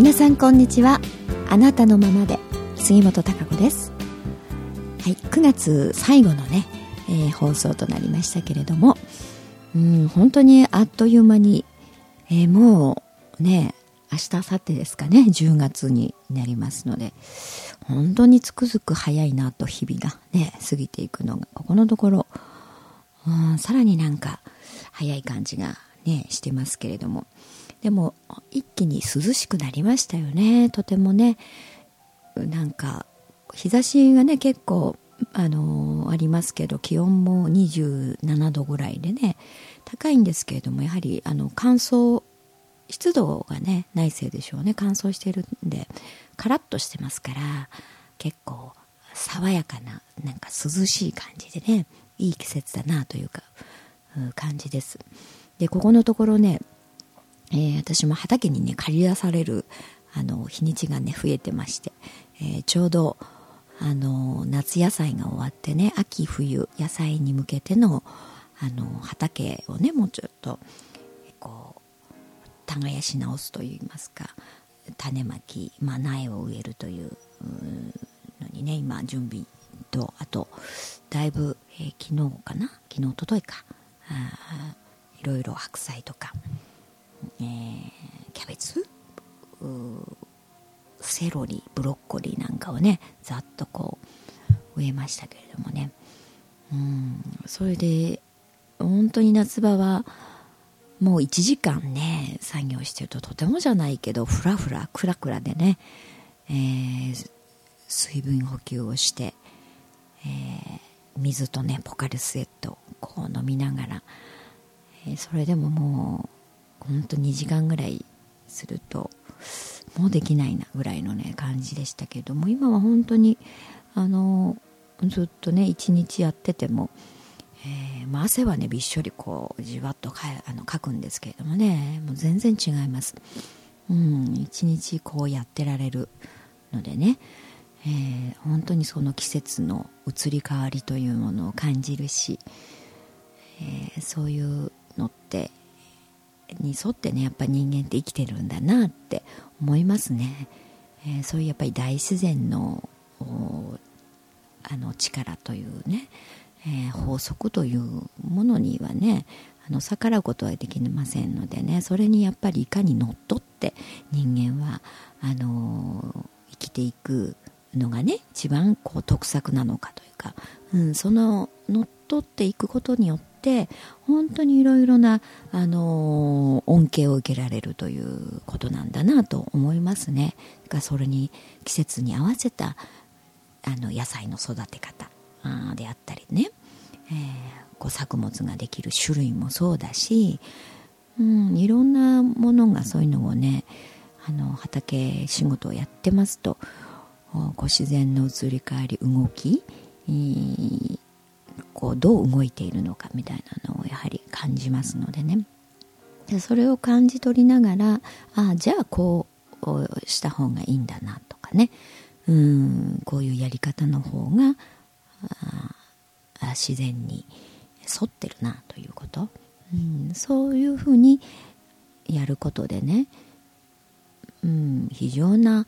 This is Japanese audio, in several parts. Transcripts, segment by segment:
皆さんこんにちは。あなたのままで。杉本孝子です。はい9月最後のね、えー、放送となりましたけれどもうん本当にあっという間に、えー、もうね明日明後日ですかね10月になりますので本当につくづく早いなと日々がね過ぎていくのがここのところうんさらになんか早い感じがねしてますけれどもでも一気に涼しくなりましたよね。とてもねなんか日差しがね結構あのー、ありますけど気温も27度ぐらいでね高いんですけれどもやはりあの乾燥湿度がねないせいでしょうね。乾燥してるんでカラッとしてますから結構爽やかななんか涼しい感じでねいい季節だなというか感じです。でここのところねえー、私も畑にね借り出されるあの日にちがね増えてまして、えー、ちょうどあの夏野菜が終わってね秋冬野菜に向けてのあの畑をねもうちょっとこう耕し直すといいますか種まき、まあ、苗を植えるというのにね今準備とあとだいぶ、えー、昨日かな昨日おとといかあいろいろ白菜とかえー、キャベツ？セロリブロッコリーなんかをねざっとこう植えましたけれどもね。うんそれで本当に夏場はもう1時間ね作業してるととてもじゃないけどふらふらクラクラでね、えー、水分補給をして、えー、水とねポカリスエットをこう飲みながら、えー、それでももう本当2時間ぐらいするともうできないなぐらいのね感じでしたけども今は本当にあのずっとね一日やってても、えー、まあ、汗はねびっしょりこうじわっとかあのかくんですけれどもねもう全然違います。うん一日こうやってられるのでね、えー、本当にその季節の移り変わりというものを感じるし、えー、そういうのってに沿ってねやっぱ人間って生きてるんだなって思いますね、えー、そういうやっぱり大自然のあの力というね、えー、法則というものにはねあの逆らうことはできませんのでねそれにやっぱりいかにのっとって人間はあの生きていくのがね一番こう得策なのかというか、うん、そののっとっていくことによってって本当にいろいろな、あのー、恩恵を受けられるということなんだなと思いますね。がそれに季節に合わせたあの野菜の育て方であったりね、えー、こう作物ができる種類もそうだし、うん、いろんなものがそういうのをねあの畑仕事をやってますとこう自然の移り変わり動きこうどう動いているのかみたいなのをやはり感じますのでね。でそれを感じ取りながらああじゃあこうした方がいいんだなとかね。うんこういうやり方の方が自然に沿ってるなということ、うん、そういうふうにやることでね、うん、非常な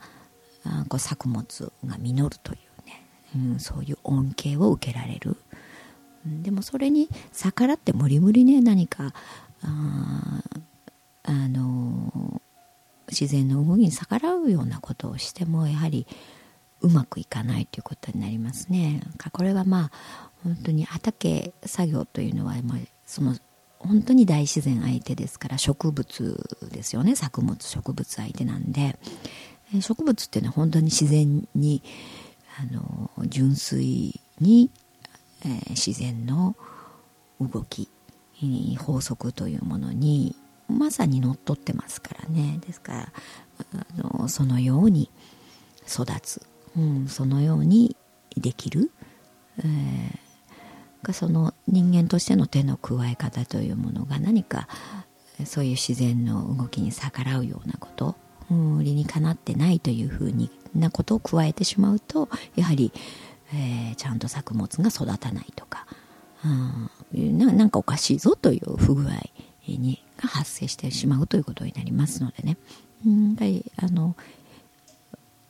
あこう作物が実るというね、うん、そういう恩恵を受けられる、でもそれに逆らって無理無理ね何かああの自然の動きに逆らうようなことをしてもやはりうまくいかないということになりますね。これはまあ本当に畑作業というのは、まあ、その本当に大自然相手ですから植物ですよね。作物植物相手なんで。植物っていうのは本当に自然にあの純粋にえー、自然の動き法則というものにまさにのっとってますからね。ですからあのそのように育つ、うん、そのようにできる、えー、その人間としての手の加え方というものが何かそういう自然の動きに逆らうようなこと、うん、理にかなってないというふうになことを加えてしまうとやはりえー、ちゃんと作物が育たないとか、うん、ななんかおかしいぞという不具合にが発生してしまうということになりますのでね、うん、あの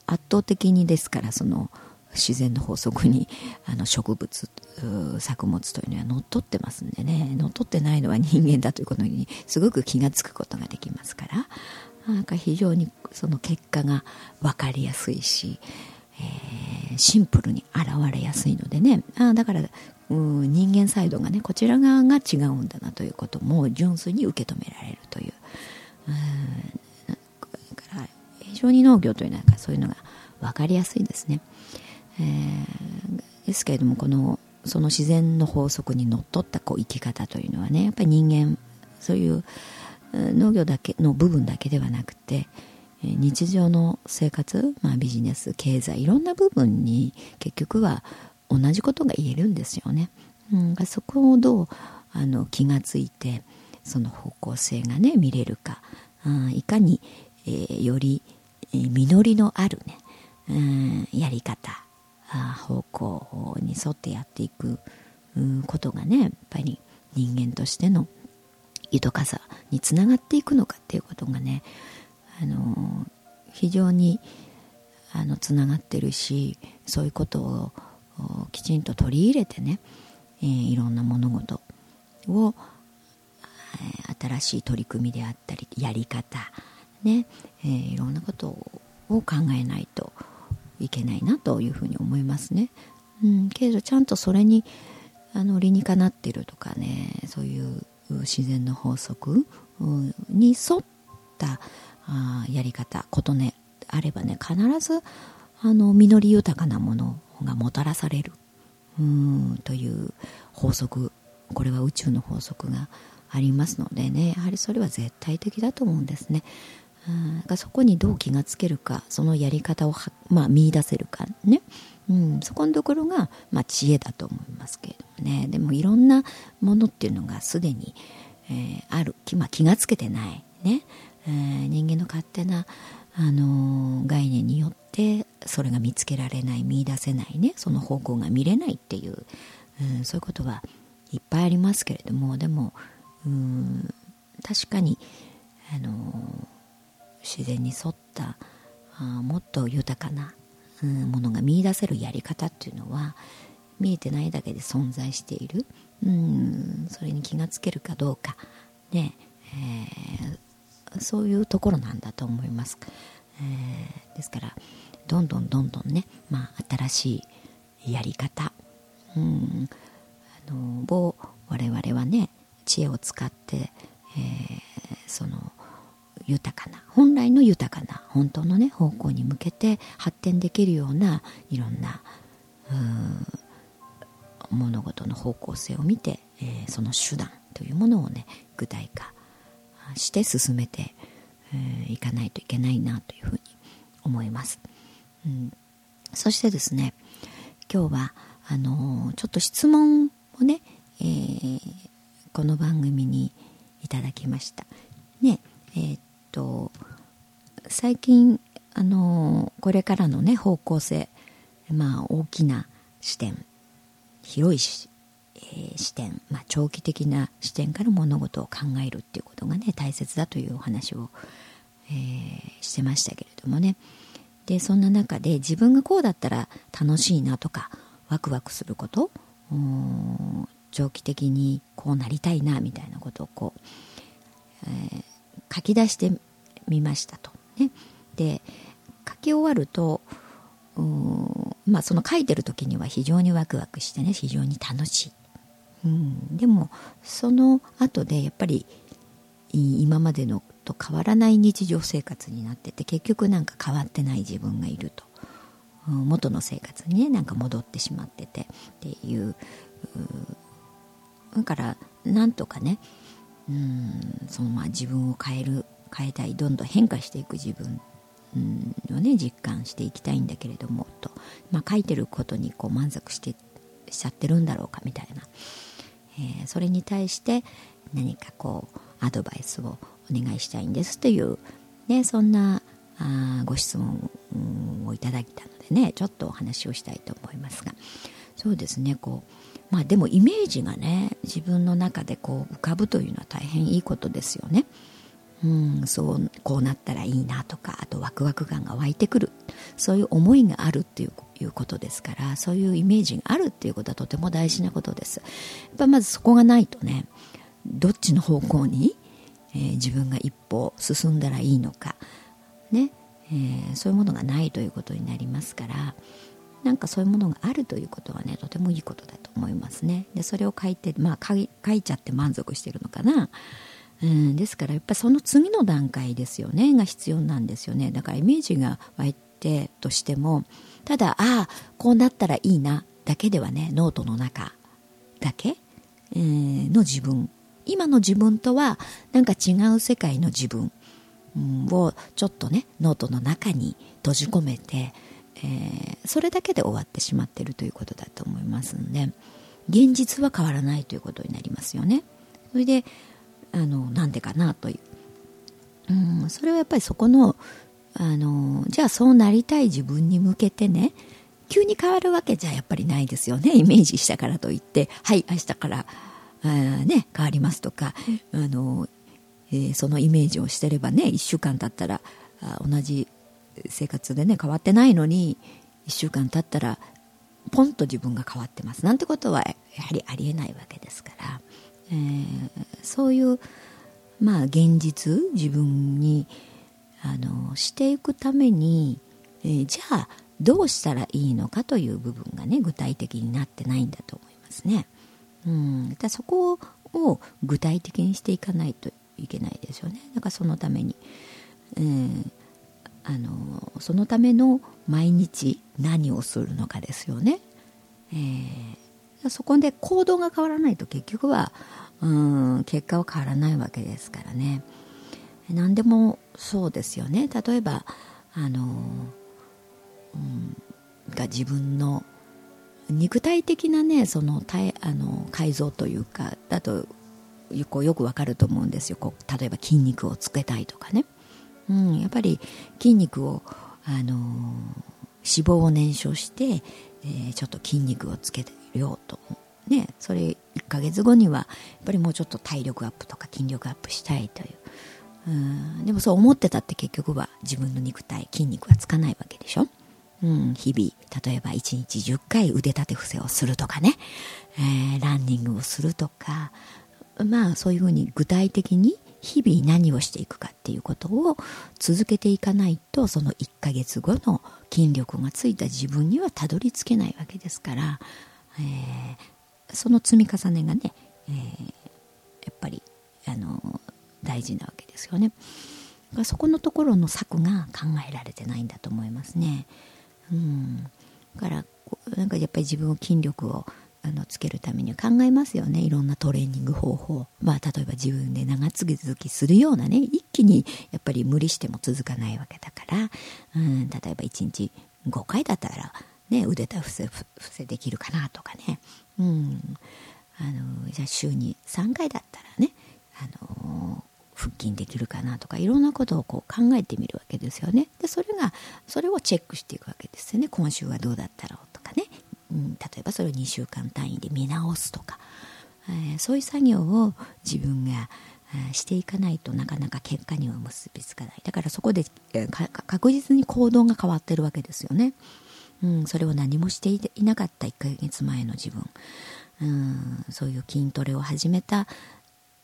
圧倒的にですからその自然の法則にあの植物作物というのは乗っ取ってますんでね。乗っ取ってないのは人間だということにすごく気が付くことができますから。なんか非常にその結果が分かりやすいし、えー、シンプルに現れやすいのでね。あだから人間サイドがねこちら側が違うんだなということも純粋に受け止められるという。うんだから非常に農業というのはそういうのが分かりやすいですね、えー、ですけれどもこのその自然の法則にのっとったこう生き方というのはねやっぱり人間そういう農業だけの部分だけではなくて日常の生活、まあ、ビジネス経済いろんな部分に結局は同じことが言えるんですよね。うん、そこをどうあの気がついてその方向性がね見れるか、うん、いかに、えー、より、えー、実りのあるね、うん、やり方あ方向に沿ってやっていく、うん、ことがねやっぱり人間としての豊かさにつながっていくのかっていうことがねあの非常にあのつながってるしそういうことをきちんと取り入れてね、えー、いろんな物事を、えー、新しい取り組みであったりやり方ね、えー、いろんなことを考えないといけないなというふうに思いますね。うん、けれどちゃんとそれにあの理にかなってるとかねそういう自然の法則に沿ったあやり方ことねあればね必ずあの実り豊かなものがもたらされる。うんという法則。これは宇宙の法則がありますのでね。やはりそれは絶対的だと思うんですね。うんそこにどう気がつけるかそのやり方をまあ、見出せるかね、うん、そこのところが、まあ、知恵だと思いますけれどもね。でもいろんなものっていうのがすでに、えー、ある、まあ、気がつけてないね、えー、人間の勝手な、あのー、概念によってそれが見つけられない見出せないねその方向が見れないっていう、うん、そういうことはいっぱいありますけれどもでもうん確かに、あの自然に沿ったあもっと豊かな、うん、ものが見いだせるやり方っていうのは見えてないだけで存在している、うん、それに気がつけるかどうか。ね、えー、そういうところなんだと思います、えー、ですからどんどんどんどんね、まあ、新しいやり方、うん、あのを我々はね知恵を使って、えー、その豊かな本来の豊かな本当のね方向に向けて発展できるようないろんな物事の方向性を見て、えー、その手段というものをね具体化して進めてい、えー、かないといけないなというふうに思います。うん、そしてですね今日はあのー、ちょっと質問をね、えー、この番組にいただきました。ねえー、っと最近あのこれからのね方向性まあ大きな視点広い、えー、視点、まあ、長期的な視点から物事を考えるっていうことがね大切だというお話を、えー、してましたけれどもねでそんな中で自分がこうだったら楽しいなとかワクワクすること長期的にこうなりたいなみたいなことをこう、えー、書き出してみましたと。ね、で書き終わるとまあその書いてる時には非常にワクワクしてね非常に楽しい。うん、でもその後でやっぱり今までのと変わらない日常生活になってて結局なんか変わってない自分がいると、うん、元の生活にねなんか戻ってしまっててっていうだからなんとかねうんそのまあ自分を変える変えたいどんどん変化していく自分をね実感していきたいんだけれどもと、まあ、書いてることにこう満足してしちゃってるんだろうかみたいな、えー、それに対して何かこうアドバイスをお願いしたいんですという、ね、そんなあご質問をいただいたのでねちょっとお話をしたいと思いますがそうですねこうまあでもイメージがね自分の中でこう浮かぶというのは大変いいことですよね。うんそうこうなったらいいなとかあとワクワク感が湧いてくるそういう思いがあるっていういうことですからそういうイメージがあるっていうことはとても大事なことです。やっぱまずそこがないとねどっちの方向に、えー、自分が一歩進んだらいいのかね、えー、そういうものがないということになりますからなんかそういうものがあるということはねとてもいいことだと思いますね。でそれを書いてまあ書いちゃって満足してるのかな。うんですからやっぱりその次の段階ですよねが必要なんですよね。だからイメージが湧いてとしてもただああこうなったらいいなだけではねノートの中だけ、えー、の自分。今の自分とはなんか違う世界の自分をちょっとねノートの中に閉じ込めて、えー、それだけで終わってしまってるということだと思いますので現実は変わらないということになりますよね。それであのなんでかなという、うん、それはやっぱりそこのあのじゃあそうなりたい自分に向けてね急に変わるわけじゃやっぱりないですよね イメージしたからといってはい明日からあ、ね、変わりますとかあの、えー、そのイメージをしてればね1週間経ったらあ同じ生活でね変わってないのに1週間経ったらポンと自分が変わってます。なんてことはやはりありえないわけですから、えー、そういうまあ現実自分にあのしていくために、えー、じゃあどうしたらいいのかという部分がね具体的になってないんだと思いますね。うん、だそこを具体的にしていかないといけないですよね。だからそのために、えー、あのそのための毎日何をするのかですよね。えー、そこで行動が変わらないと結局はうん結果は変わらないわけですからね。何でもそうですよね。例えばあの、うん、が自分の肉体的なねそのあの改造というかだとこうよくわかると思うんですよ。こう例えば筋肉をつけたいとかね、うん、やっぱり筋肉をあの脂肪を燃焼して、えー、ちょっと筋肉をつけようと。ねそれ1ヶ月後にはやっぱりもうちょっと体力アップとか筋力アップしたいといううん。でもそう思ってたって結局は自分の肉体筋肉はつかないわけでしょ、うん、日々例えば1日10回腕立て伏せをするとかね、えー、ランニングをするとか。まあそういうふうに具体的に日々何をしていくかっていうことを続けていかないとその1ヶ月後の筋力がついた自分にはたどり着けないわけですから、えー、その積み重ねがね、えー、やっぱりあの大事なわけですよね。そこのところの策が考えられてないんだと思いますね。うん。だからなんかやっぱり自分を筋力をあのつけるためには考えますよね。いろんなトレーニング方法。まあ例えば自分で長続きするようなね。一気にやっぱり無理しても続かないわけだから。うん。例えば1日5回だったらね腕立て伏せ伏せできるかなとかね。うん。あのじゃあ週に3回だったらね。あの腹筋できるかなとかいろんなことをこう考えてみるわけですよね。でそれがそれをチェックしていくわけですよね。今週はどうだったろうとかね、うん、例えばそれを2週間単位で見直すとか、えー、そういう作業を自分がしていかないとなかなか結果には結びつかない。だからそこで、確実に行動が変わってるわけですよね、うん、それを何もしていなかった1ヶ月前の自分。うんそういう筋トレを始めた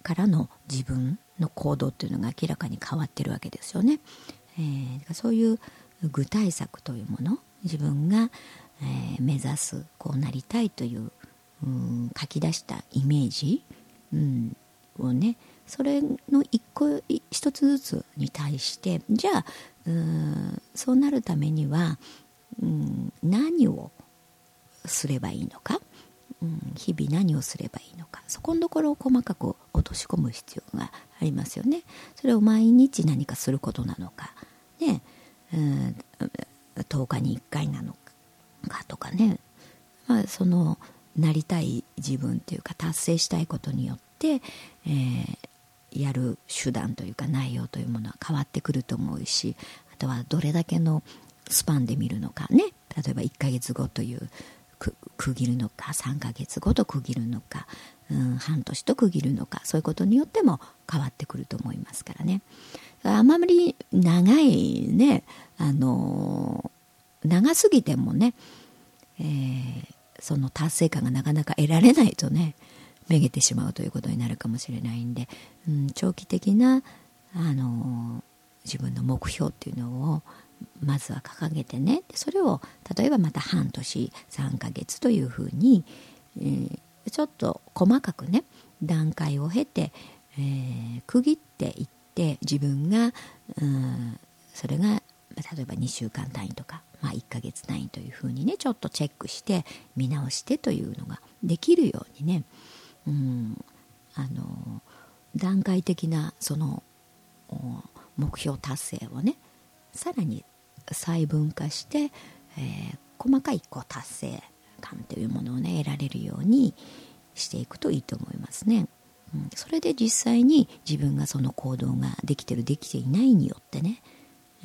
からの自分。の行動っていうのが明らかに変わってるわけですよね。えー、そういう具体策というもの自分が、えー、目指すこうなりたいという、うん、書き出したイメージ、うん、をねそれの一個一つずつに対してじゃあうんそうなるためには、うん、何をすればいいのかうん、日々何をすればいいのか。そこのところを細かく落とし込む必要がありますよね。それを毎日何かすることなのか。ね、うん、10日に1回なのか。とかね、まあ、そのなりたい自分っていうか達成したいことによって、えー、やる手段というか内容というものは変わってくると思うしあとはどれだけのスパンで見るのかね。例えば1ヶ月後という区切るのか3ヶ月後と区切るのか、うん、半年と区切るのかそういうことによっても変わってくると思いますからね。あまり長いねあの長すぎてもね、えー、その達成感がなかなか得られないとねめげてしまうということになるかもしれないんで、うん、長期的なあの自分の目標っていうのをまずは掲げてね。それを例えばまた半年3ヶ月というふうに、えー、ちょっと細かくね段階を経て、えー、区切っていって自分が、うん、それが例えば2週間単位とか、まあ、1ヶ月単位というふうにねちょっとチェックして見直してというのができるようにね、うん、あの段階的なその目標達成をねさらに細分化して、えー、細かいこう達成感というものをね得られるようにしていくといいと思いますね。うん、それで実際に自分がその行動ができてるできていないによってね、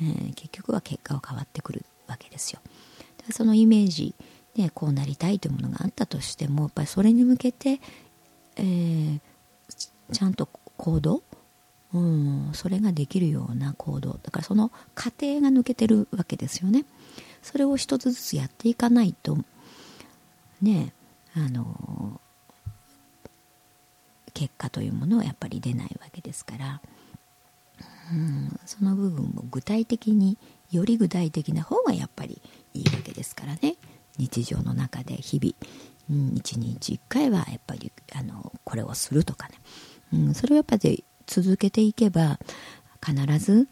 えー、結局は結果は変わってくるわけですよ。だからそのイメージでこうなりたいというものがあったとしてもやっぱりそれに向けて、えー、ちゃんと行動うん、それができるような行動。だからその過程が抜けてるわけですよね。それを一つずつやっていかないとねあの結果というものはやっぱり出ないわけですから、うん、その部分も具体的により具体的な方がやっぱりいいわけですからね。日常の中で日々、うん、1日1回はやっぱりあのこれをするとかね、うん、それはやっぱり続けていけば必ず、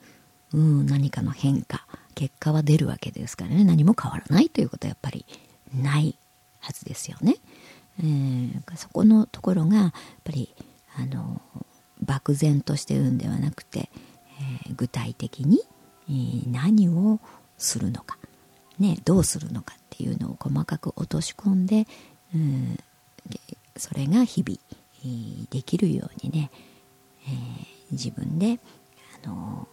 うん、何かの変化結果は出るわけですからね何も変わらないということはやっぱりないはずですよね。えー、そこのところがやっぱりあの漠然としてるんではなくて、えー、具体的に、えー、何をするのか、ね、どうするのかっていうのを細かく落とし込んで、うん、それが日々、えー、できるようにね、えー、自分で、あの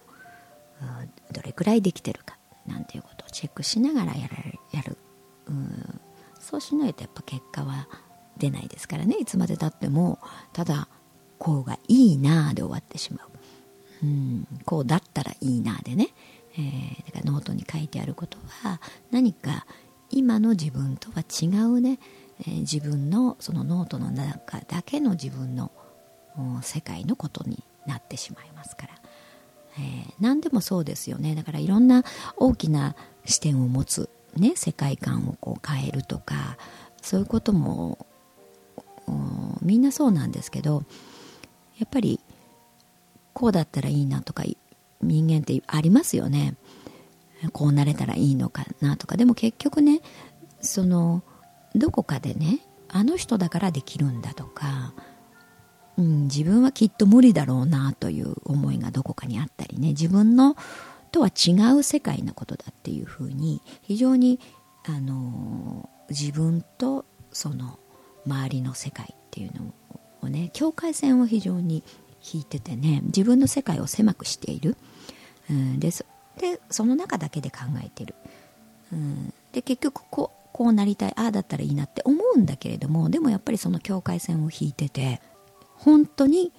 どれくらいできてるかなんていうことをチェックしながらやらやる、うん、そうしないとやっぱ結果は出ないですからね。いつまでたってもただこうがいいなで終わってしまう、うん、こうだったらいいなでね、えー、だからノートに書いてあることは何か今の自分とは違うね、えー、自分のそのノートの中だけの自分の世界のことになってしまいますから、えー、何でもそうですよね。だからいろんな大きな視点を持つ、ね、世界観をこう変えるとかそういうこともみんなそうなんですけどやっぱりこうだったらいいなとか人間ってありますよね。こうなれたらいいのかなとか。でも結局ねそのどこかでねあの人だからできるんだとかうん、自分はきっと無理だろうなという思いがどこかにあったりね。自分のとは違う世界のことだっていうふうに非常にあの自分とその周りの世界っていうのをね境界線を非常に引いててね自分の世界を狭くしている、うん、ででその中だけで考えてる、うん、で結局こうこうなりたいああだったらいいなって思うんだけれどもでもやっぱりその境界線を引いてて本当に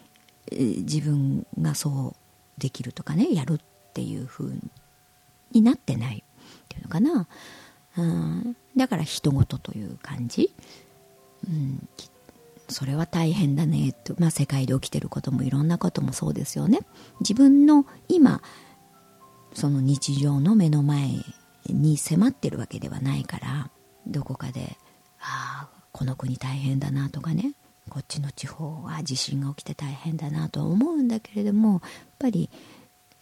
自分がそうできるとかねやるっていう風になってないっていうのかな、うん、だから人事という感じ、うん、それは大変だねと、まあ、世界で起きてることもいろんなこともそうですよね。自分の今その日常の目の前に迫ってるわけではないからどこかでああこの国大変だなとかね。こっちの地方は地震が起きて大変だなとは思うんだけれどもやっぱり、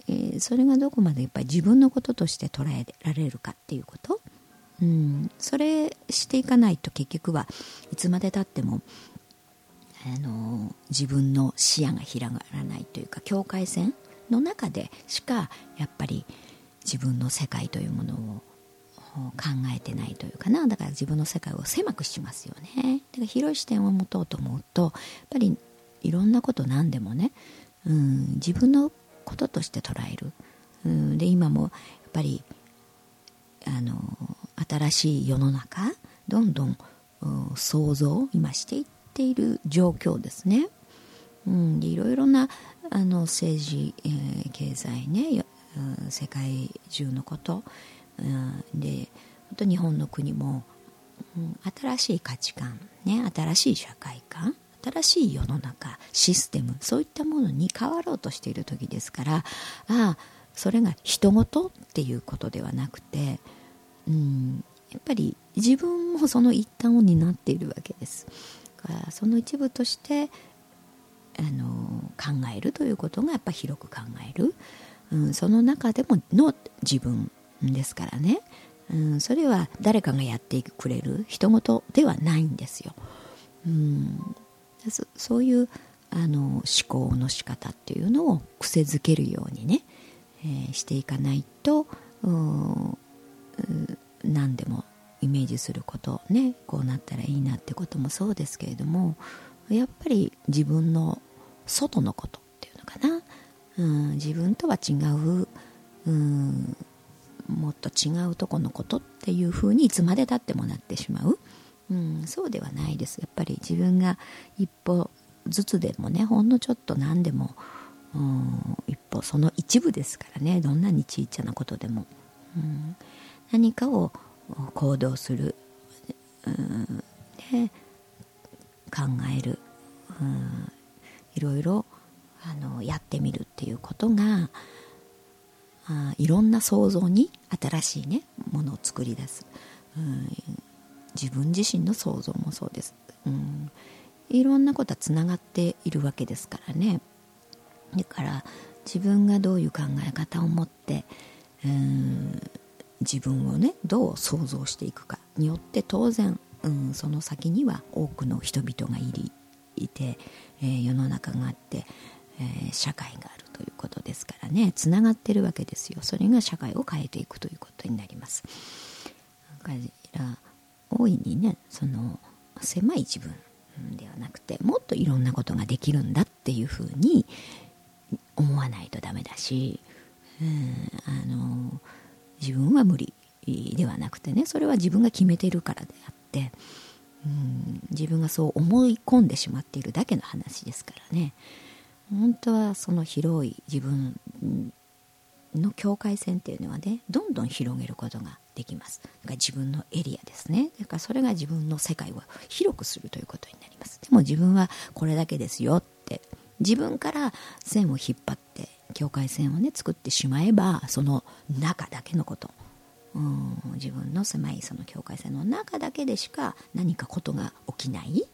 えー、それがどこまでやっぱり自分のこととして捉えられるかっていうこと、うん、それしていかないと結局はいつまでたってもあの自分の視野が広がらないというか境界線の中でしかやっぱり自分の世界というものを考えてないというかな。だから自分の世界を狭くしますよね。だから広い視点を持とうと思うとやっぱりいろんなこと何でもね、うん、自分のこととして捉える、うん、で今もやっぱりあの新しい世の中どんどん想像を今していっている状況ですね。うん、いろいろなあの政治、えー、経済ね、うん、世界中のこと、うん、で本当日本の国も、うん、新しい価値観、ね、新しい社会観新しい世の中システムそういったものに変わろうとしている時ですからああそれが人事っていうことではなくて、うん、やっぱり自分もその一端を担っているわけです。からその一部としてあの考えるということがやっぱ広く考える、うん、その中でもの自分ですからね、うん、それは誰かがやってくれる人事ではないんですよ、うん、そういうあの思考の仕方っていうのを癖づけるようにね、えー、していかないと何でもイメージすることねこうなったらいいなってこともそうですけれどもやっぱり自分の外のことっていうのかな、うん、自分とは違う、うん、もっと違うとこのことっていうふうにいつまでたってもなってしまう、うん、そうではないです。やっぱり自分が一歩ずつでもねほんのちょっと何でも、うん、一歩その一部ですからね。どんなにちっちゃなことでも、うん、何かを行動する、うん、で考える、うん、いろいろあのやってみるっていうことがあいろんな想像に新しいねものを作り出す、うん、自分自身の想像もそうです、うん、いろんなことはつながっているわけですからね。だから自分がどういう考え方を持って、うん、自分をねどう想像していくかによって当然、うん、その先には多くの人々がいりいて、えー、世の中があって、えー、社会がある。ということですからね。つながってるわけですよ。それが社会を変えていくということになります。だから大いにねその狭い自分ではなくてもっといろんなことができるんだっていうふうに思わないとダメだし、うん、あの自分は無理ではなくてねそれは自分が決めているからであってうん自分がそう思い込んでしまっているだけの話ですからね。本当はその広い自分の境界線っていうのはねどんどん広げることができます。だから自分のエリアですね。だからそれが自分の世界を広くするということになります。でも自分はこれだけですよって自分から線を引っ張って境界線をね作ってしまえばその中だけのこと。うん自分の狭いその境界線の中だけでしか何かことが起きない、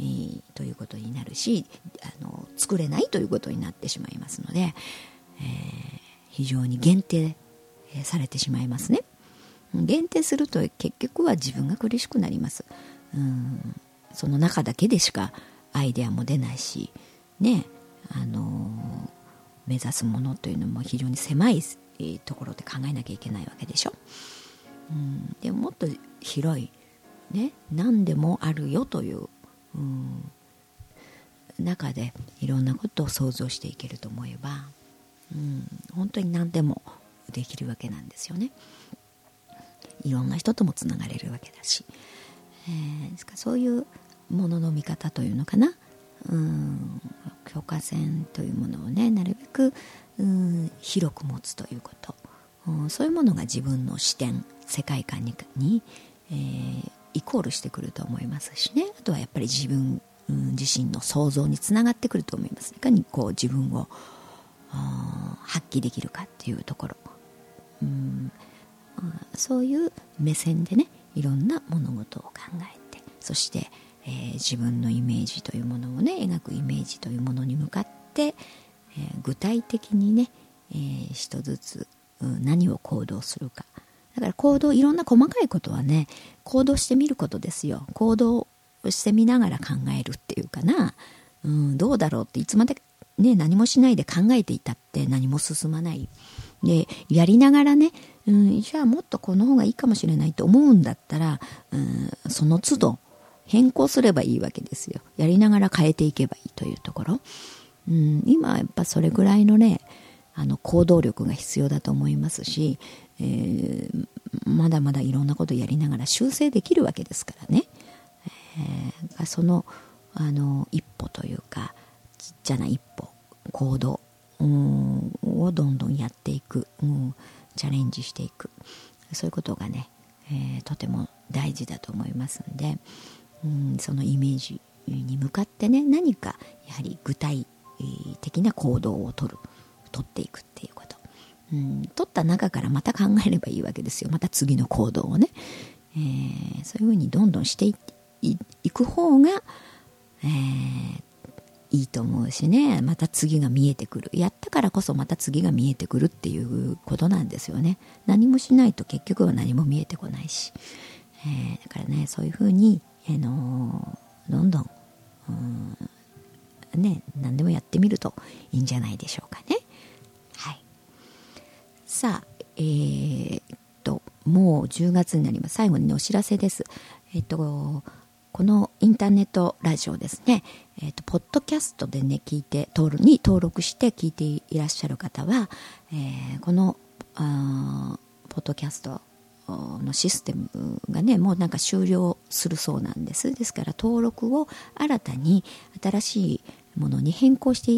えー、ということになるしあの作れないということになってしまいますので、えー、非常に限定されてしまいますね。限定すると結局は自分が苦しくなります。うん。その中だけでしかアイデアも出ないしねあの目指すものというのも非常に狭いところで考えなきゃいけないわけでしょ。うん、でももっと広い、ね、何でもあるよという、中でいろんなことを想像していけると思えば、うん、本当に何でもできるわけなんですよね。いろんな人ともつながれるわけだし、えー、ですかそういうものの見方というのかな、うん。境界線というものをねなるべくうん広く持つということ、うん、そういうものが自分の視点世界観にに、えー、イコールしてくると思いますしね。あとはやっぱり自分、うん、自身の想像につながってくると思います。いかにこう自分を発揮できるかっていうところ、うん、そういう目線でねいろんな物事を考えてそしてえー、自分のイメージというものをね描くイメージというものに向かって、えー、具体的にね、えー、一ずつ、うん、何を行動するか。だから行動いろんな細かいことはね行動してみることですよ行動してみながら考えるっていうかな、うん、どうだろうっていつまでね何もしないで考えていたって何も進まないでやりながらね、うん、じゃあもっとこの方がいいかもしれないと思うんだったら、うん、その都度変更すればいいわけですよ。やりながら変えていけばいいというところ。うん、今はやっぱそれぐらいのね、あの行動力が必要だと思いますし、えー、まだまだいろんなことやりながら修正できるわけですからね、えー、そのあの一歩というかちっちゃな一歩行動をどんどんやっていく、うん、チャレンジしていく。そういうことがね、えー、とても大事だと思いますんで、うん、そのイメージに向かってね何かやはり具体的な行動をとる取っていくっていう、うん、取った中からまた考えればいいわけですよ。また次の行動をね、えー、そういうふうにどんどんしていく方が、えー、いいと思うしね。また次が見えてくる。やったからこそまた次が見えてくるっていうことなんですよね。何もしないと結局は何も見えてこないし、えー、だからねそういうふうに、あの、どんどんね何でもやってみるといいんじゃないでしょうかね。さあえー、っともう10月になります。最後にねお知らせです。えっとこのインターネットラジオですね、えーと、ポッドキャストでね聞いて登録に登録して聞いていらっしゃる方は、えー、このポッドキャストのシステムがねもうなんか終了するそうなんです。ですから登録を新たに新しいものに変更して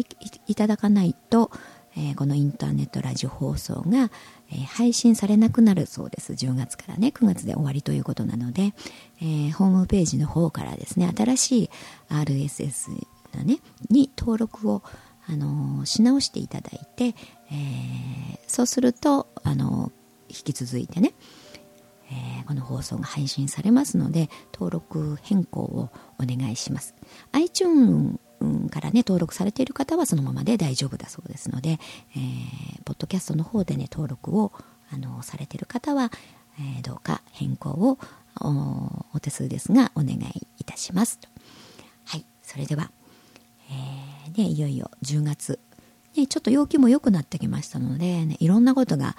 いただかないと、え、このインターネットラジオ放送が、え、配信されなくなるそうです。10月からね9月で終わりということなので、え、ホームページの方からですね新しい RSS のねに登録をあのし直していただいて、えそうするとあの引き続いてね、えこの放送が配信されますので登録変更をお願いします。iTunes からね登録されている方はそのままで大丈夫だそうですので、えー、ポッドキャストの方でね登録をあのされている方は、えー、どうか変更をお手数ですがお願いいたしますはいそれでは、えー、ね、いよいよ10月、ね、ちょっと陽気も良くなってきましたので、ね、いろんなことが、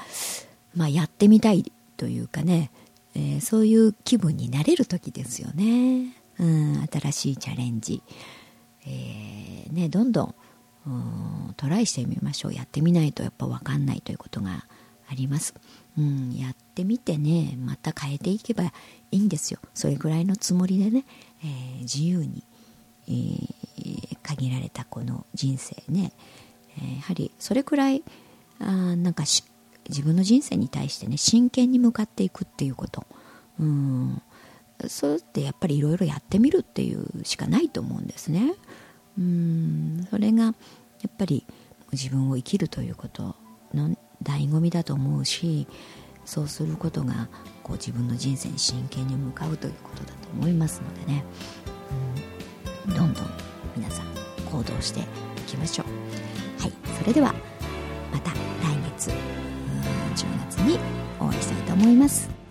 まあ、やってみたいというかね、えー、そういう気分になれる時ですよね、うん、新しいチャレンジ。えー、ね、どんどんトライしてみましょう。やってみないとやっぱ分かんないということがあります、うん、やってみてねまた変えていけばいいんですよ。それぐらいのつもりでね、えー、自由に、えー、限られたこの人生ね、えー、やはりそれくらいあなんか自分の人生に対してね真剣に向かっていくっていうこと、うん、それってやっぱりいろいろやってみるっていうしかないと思うんですね。うん。それがやっぱり自分を生きるということの醍醐味だと思うしそうすることがこう自分の人生に真剣に向かうということだと思いますのでね、うん、どんどん皆さん行動していきましょう。はい。それではまた来月10月にお会いしたいと思います。